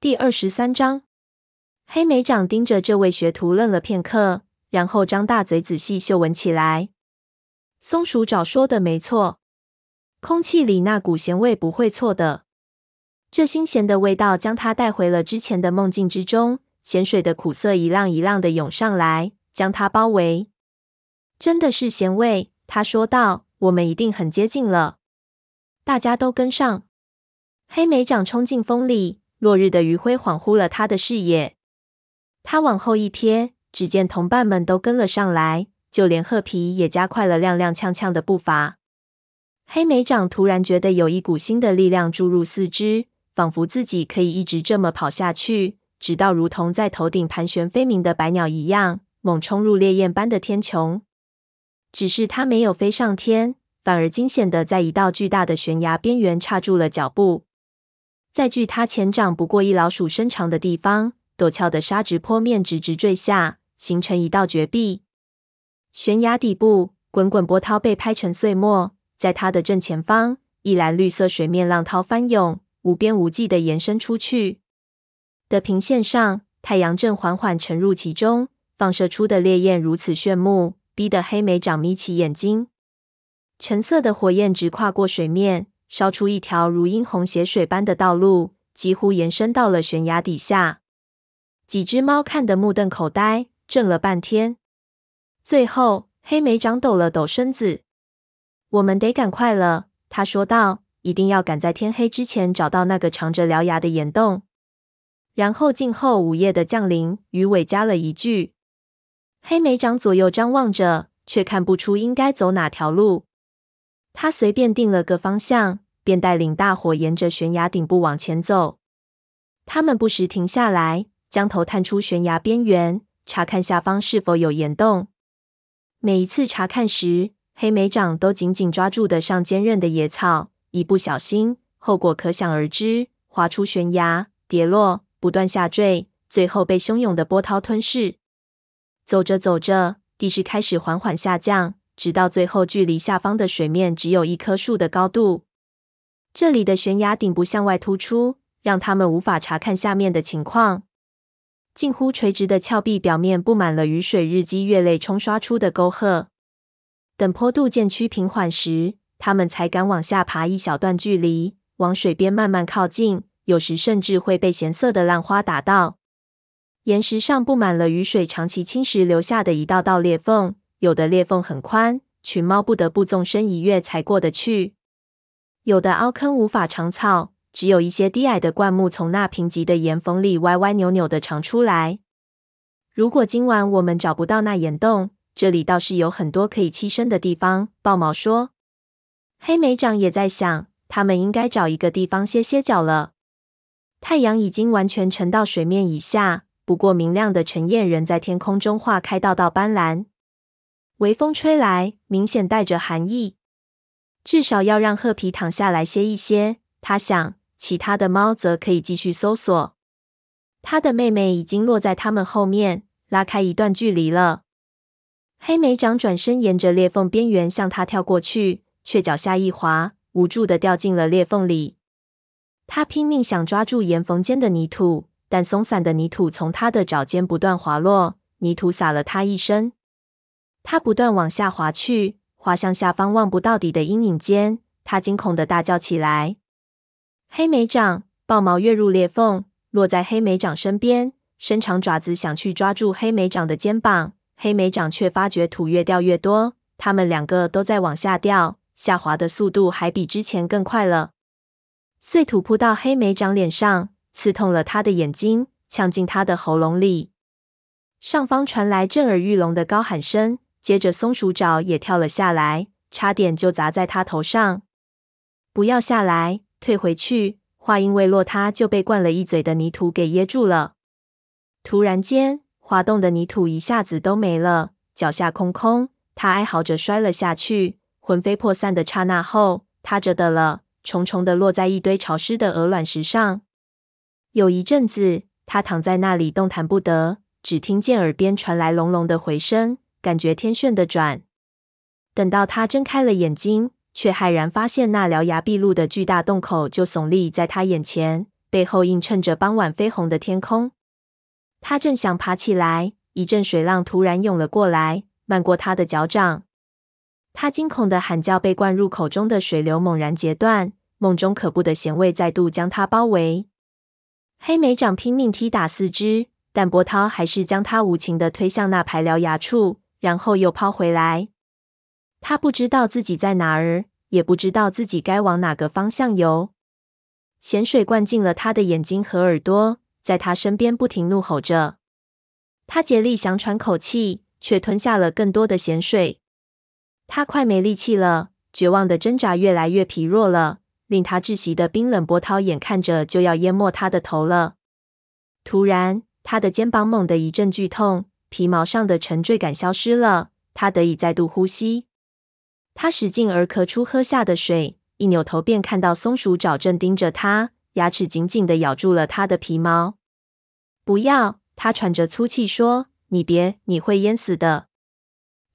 第二十三章，黑莓长盯着这位学徒愣了片刻，然后张大嘴仔细嗅闻起来。松鼠爪说的没错，空气里那股咸味不会错的。这新鲜的味道将他带回了之前的梦境之中，咸水的苦涩一浪一浪的涌上来，将他包围。真的是咸味，他说道：“我们一定很接近了。”大家都跟上。黑莓长冲进风里。落日的余晖恍惚了他的视野，他往后一瞥，只见同伴们都跟了上来，就连褐皮也加快了踉踉跄跄的步伐。黑莓长突然觉得有一股新的力量注入四肢，仿佛自己可以一直这么跑下去，直到如同在头顶盘旋飞鸣的白鸟一样，猛冲入烈焰般的天穹。只是他没有飞上天，反而惊险的在一道巨大的悬崖边缘刹住了脚步。在距他前掌不过一老鼠身长的地方，陡峭的沙质坡面直直坠下，形成一道绝壁。悬崖底部，滚滚波涛被拍成碎末。在他的正前方，一蓝绿色水面浪涛翻涌，无边无际地延伸出去。的平线上，太阳正缓缓沉入其中，放射出的烈焰如此炫目，逼得黑莓长眯起眼睛。橙色的火焰直跨过水面。烧出一条如殷红血水般的道路，几乎延伸到了悬崖底下。几只猫看得目瞪口呆，怔了半天。最后，黑莓长抖了抖身子：“我们得赶快了。”他说道：“一定要赶在天黑之前找到那个藏着獠牙的岩洞。”然后静候午夜的降临，鱼尾加了一句。黑莓长左右张望着，却看不出应该走哪条路。他随便定了个方向，便带领大伙沿着悬崖顶部往前走。他们不时停下来，将头探出悬崖边缘，查看下方是否有岩洞。每一次查看时，黑莓掌都紧紧抓住的上坚韧的野草，一不小心，后果可想而知：滑出悬崖，跌落，不断下坠，最后被汹涌的波涛吞噬。走着走着，地势开始缓缓下降。直到最后，距离下方的水面只有一棵树的高度。这里的悬崖顶部向外突出，让他们无法查看下面的情况。近乎垂直的峭壁表面布满了雨水日积月累冲刷出的沟壑。等坡度渐趋平缓时，他们才敢往下爬一小段距离，往水边慢慢靠近。有时甚至会被咸涩的浪花打到。岩石上布满了雨水长期侵蚀留下的一道道裂缝。有的裂缝很宽，群猫不得不纵身一跃才过得去；有的凹坑无法长草，只有一些低矮的灌木从那贫瘠的岩缝里歪歪扭扭地长出来。如果今晚我们找不到那岩洞，这里倒是有很多可以栖身的地方。豹毛说。黑莓长也在想，他们应该找一个地方歇歇脚了。太阳已经完全沉到水面以下，不过明亮的晨焰仍在天空中划开道道斑斓。微风吹来，明显带着寒意。至少要让褐皮躺下来歇一歇。他想，其他的猫则可以继续搜索。他的妹妹已经落在他们后面，拉开一段距离了。黑莓长转身沿着裂缝边缘向他跳过去，却脚下一滑，无助的掉进了裂缝里。他拼命想抓住岩缝间的泥土，但松散的泥土从他的爪尖不断滑落，泥土洒了他一身。他不断往下滑去，滑向下方望不到底的阴影间。他惊恐地大叫起来。黑莓长豹毛跃入裂缝，落在黑莓长身边，伸长爪子想去抓住黑莓长的肩膀。黑莓长却发觉土越掉越多，他们两个都在往下掉，下滑的速度还比之前更快了。碎土扑到黑莓长脸上，刺痛了他的眼睛，呛进他的喉咙里。上方传来震耳欲聋的高喊声。接着，松鼠爪也跳了下来，差点就砸在他头上。不要下来，退回去！话音未落，他就被灌了一嘴的泥土给噎住了。突然间，滑动的泥土一下子都没了，脚下空空，他哀嚎着摔了下去。魂飞魄散的刹那后，他着的了，重重的落在一堆潮湿的鹅卵石上。有一阵子，他躺在那里动弹不得，只听见耳边传来隆隆的回声。感觉天旋地转，等到他睁开了眼睛，却骇然发现那獠牙毕露的巨大洞口就耸立在他眼前。背后映衬着傍晚绯红的天空。他正想爬起来，一阵水浪突然涌了过来，漫过他的脚掌。他惊恐的喊叫被灌入口中的水流猛然截断，梦中可怖的咸味再度将他包围。黑莓掌拼命踢打四肢，但波涛还是将他无情的推向那排獠牙处，然后又抛回来。他不知道自己在哪儿，也不知道自己该往哪个方向游。咸水灌进了他的眼睛和耳朵，在他身边不停怒吼着。他竭力想喘口气，却吞下了更多的咸水。他快没力气了，绝望的挣扎越来越疲弱了，令他窒息的冰冷波涛眼看着就要淹没他的头了。突然，他的肩膀猛地一阵剧痛，皮毛上的沉坠感消失了，他得以再度呼吸。他使劲儿咳出喝下的水。一扭头，便看到松鼠爪正盯着他，牙齿紧紧地咬住了他的皮毛。不要！他喘着粗气说：“你别，你会淹死的。”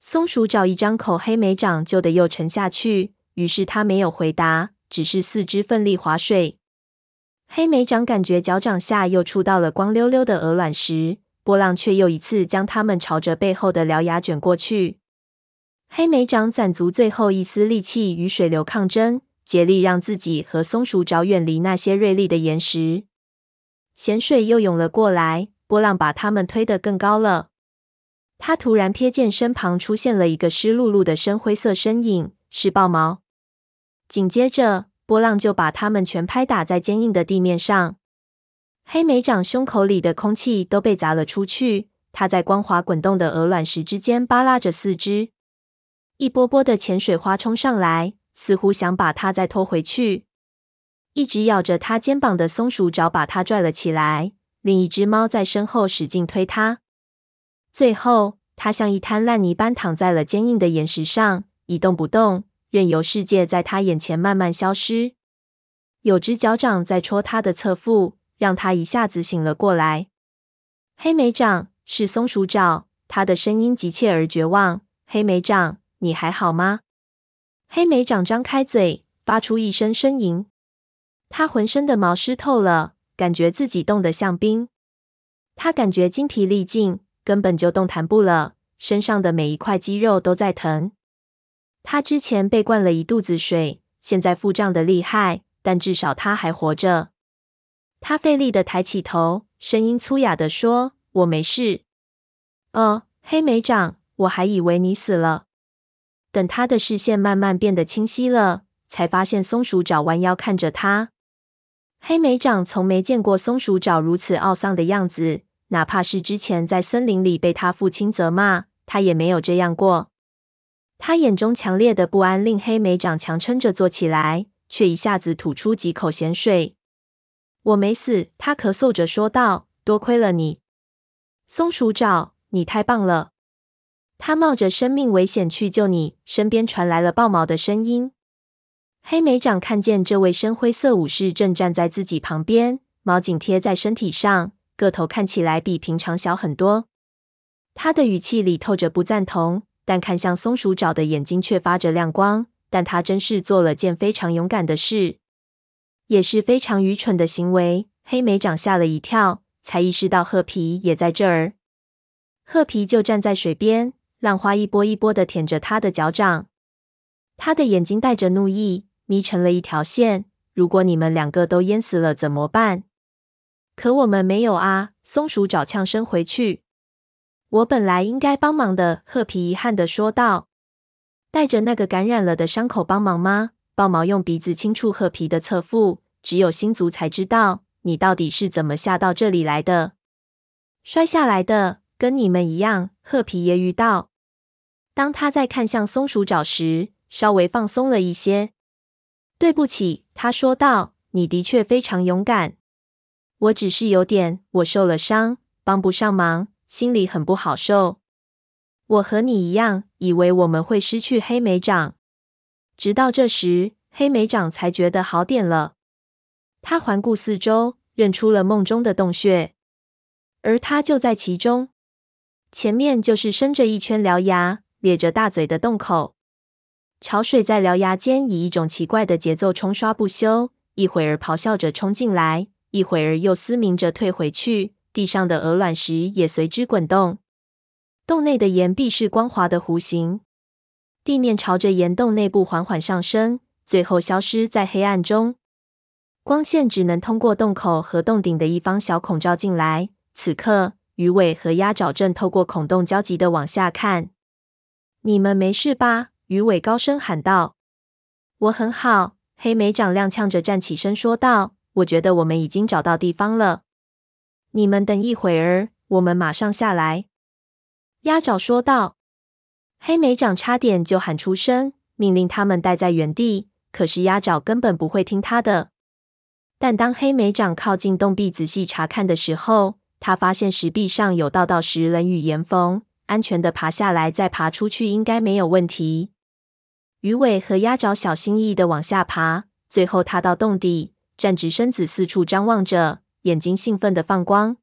松鼠爪一张口，黑莓掌就得又沉下去。于是他没有回答，只是四肢奋力划水。黑莓掌感觉脚掌下又触到了光溜溜的鹅卵石，波浪却又一次将它们朝着背后的獠牙卷过去。黑莓掌攒足最后一丝力气与水流抗争。竭力让自己和松鼠爪远离那些锐利的岩石，咸水又涌了过来，波浪把他们推得更高了。他突然瞥见身旁出现了一个湿漉漉的深灰色身影，是豹毛。紧接着，波浪就把他们全拍打在坚硬的地面上。黑莓长胸口里的空气都被砸了出去，他在光滑滚动的鹅卵石之间扒拉着四肢，一波波的浅水花冲上来。似乎想把它再拖回去，一直咬着它肩膀的松鼠爪把它拽了起来，另一只猫在身后使劲推它。最后，它像一滩烂泥般躺在了坚硬的岩石上，一动不动，任由世界在它眼前慢慢消失。有只脚掌在戳它的侧腹，让他一下子醒了过来。黑莓掌，是松鼠爪，他的声音急切而绝望。黑莓掌，你还好吗？黑莓掌张开嘴，发出一声呻吟。他浑身的毛湿透了，感觉自己冻得像冰。他感觉筋疲力尽，根本就动弹不了，身上的每一块肌肉都在疼。他之前被灌了一肚子水，现在腹胀得厉害，但至少他还活着。他费力地抬起头，声音粗哑地说：“我没事。”“哦，黑莓掌，我还以为你死了。”等他的视线慢慢变得清晰了，才发现松鼠爪弯腰看着他。黑莓掌从没见过松鼠爪如此懊丧的样子，哪怕是之前在森林里被他父亲责骂，他也没有这样过。他眼中强烈的不安令黑莓掌强撑着坐起来，却一下子吐出几口咸水。我没死，他咳嗽着说道。多亏了你，松鼠爪，你太棒了。他冒着生命危险去救你，身边传来了爆毛的声音。黑莓长看见这位深灰色武士正站在自己旁边，毛紧贴在身体上，个头看起来比平常小很多。他的语气里透着不赞同，但看向松鼠爪的眼睛却发着亮光。但他真是做了件非常勇敢的事，也是非常愚蠢的行为。黑莓长吓了一跳，才意识到褐皮也在这儿。褐皮就站在水边。浪花一波一波的舔着他的脚掌，他的眼睛带着怒意，眯成了一条线。如果你们两个都淹死了怎么办？可我们没有啊！松鼠爪呛声回去。我本来应该帮忙的，褐皮遗憾的说道。带着那个感染了的伤口帮忙吗？豹毛用鼻子轻触褐皮的侧腹，只有星族才知道你到底是怎么下到这里来的。摔下来的。跟你们一样，褐皮揶揄道。当他在看向松鼠爪时，稍微放松了一些。对不起，他说道。你的确非常勇敢。我只是有点，我受了伤，帮不上忙，心里很不好受。我和你一样，以为我们会失去黑莓掌。直到这时，黑莓掌才觉得好点了。他环顾四周，认出了梦中的洞穴，而他就在其中。前面就是伸着一圈獠牙、咧着大嘴的洞口，潮水在獠牙间以一种奇怪的节奏冲刷不休，一会儿咆哮着冲进来，一会儿又嘶鸣着退回去，地上的鹅卵石也随之滚动。洞内的岩壁是光滑的弧形，地面朝着岩洞内部缓缓上升，最后消失在黑暗中。光线只能通过洞口和洞顶的一方小孔照进来。此刻，鱼尾和鸭爪正透过孔洞焦急的往下看。“你们没事吧？”鱼尾高声喊道。“我很好。”黑莓长踉跄着站起身说道。“我觉得我们已经找到地方了。你们等一会儿，我们马上下来。”鸭爪说道。黑莓长差点就喊出声，命令他们待在原地。可是鸭爪根本不会听他的。但当黑莓长靠近洞壁仔细查看的时候，他发现石壁上有道道石棱与岩缝，安全的爬下来再爬出去应该没有问题。鱼尾和鸭爪小心翼翼的往下爬，最后踏到洞底，站直身子四处张望着，眼睛兴奋的放光。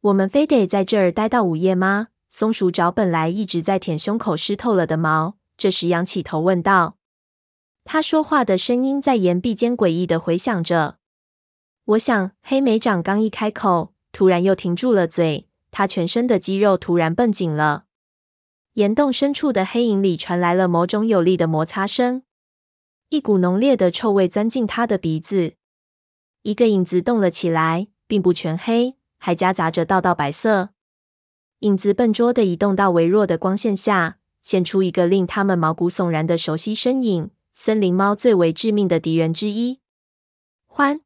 我们非得在这儿待到午夜吗？松鼠爪本来一直在舔胸口湿透了的毛，这时仰起头问道。他说话的声音在岩壁间诡异的回响着。我想，黑莓长刚一开口。突然又停住了嘴，他全身的肌肉突然绷紧了。岩洞深处的黑影里传来了某种有力的摩擦声，一股浓烈的臭味钻进他的鼻子。一个影子动了起来，并不全黑，还夹杂着道道白色。影子笨拙地移动到微弱的光线下，现出一个令他们毛骨悚然的熟悉身影——森林猫最为致命的敌人之一——獾。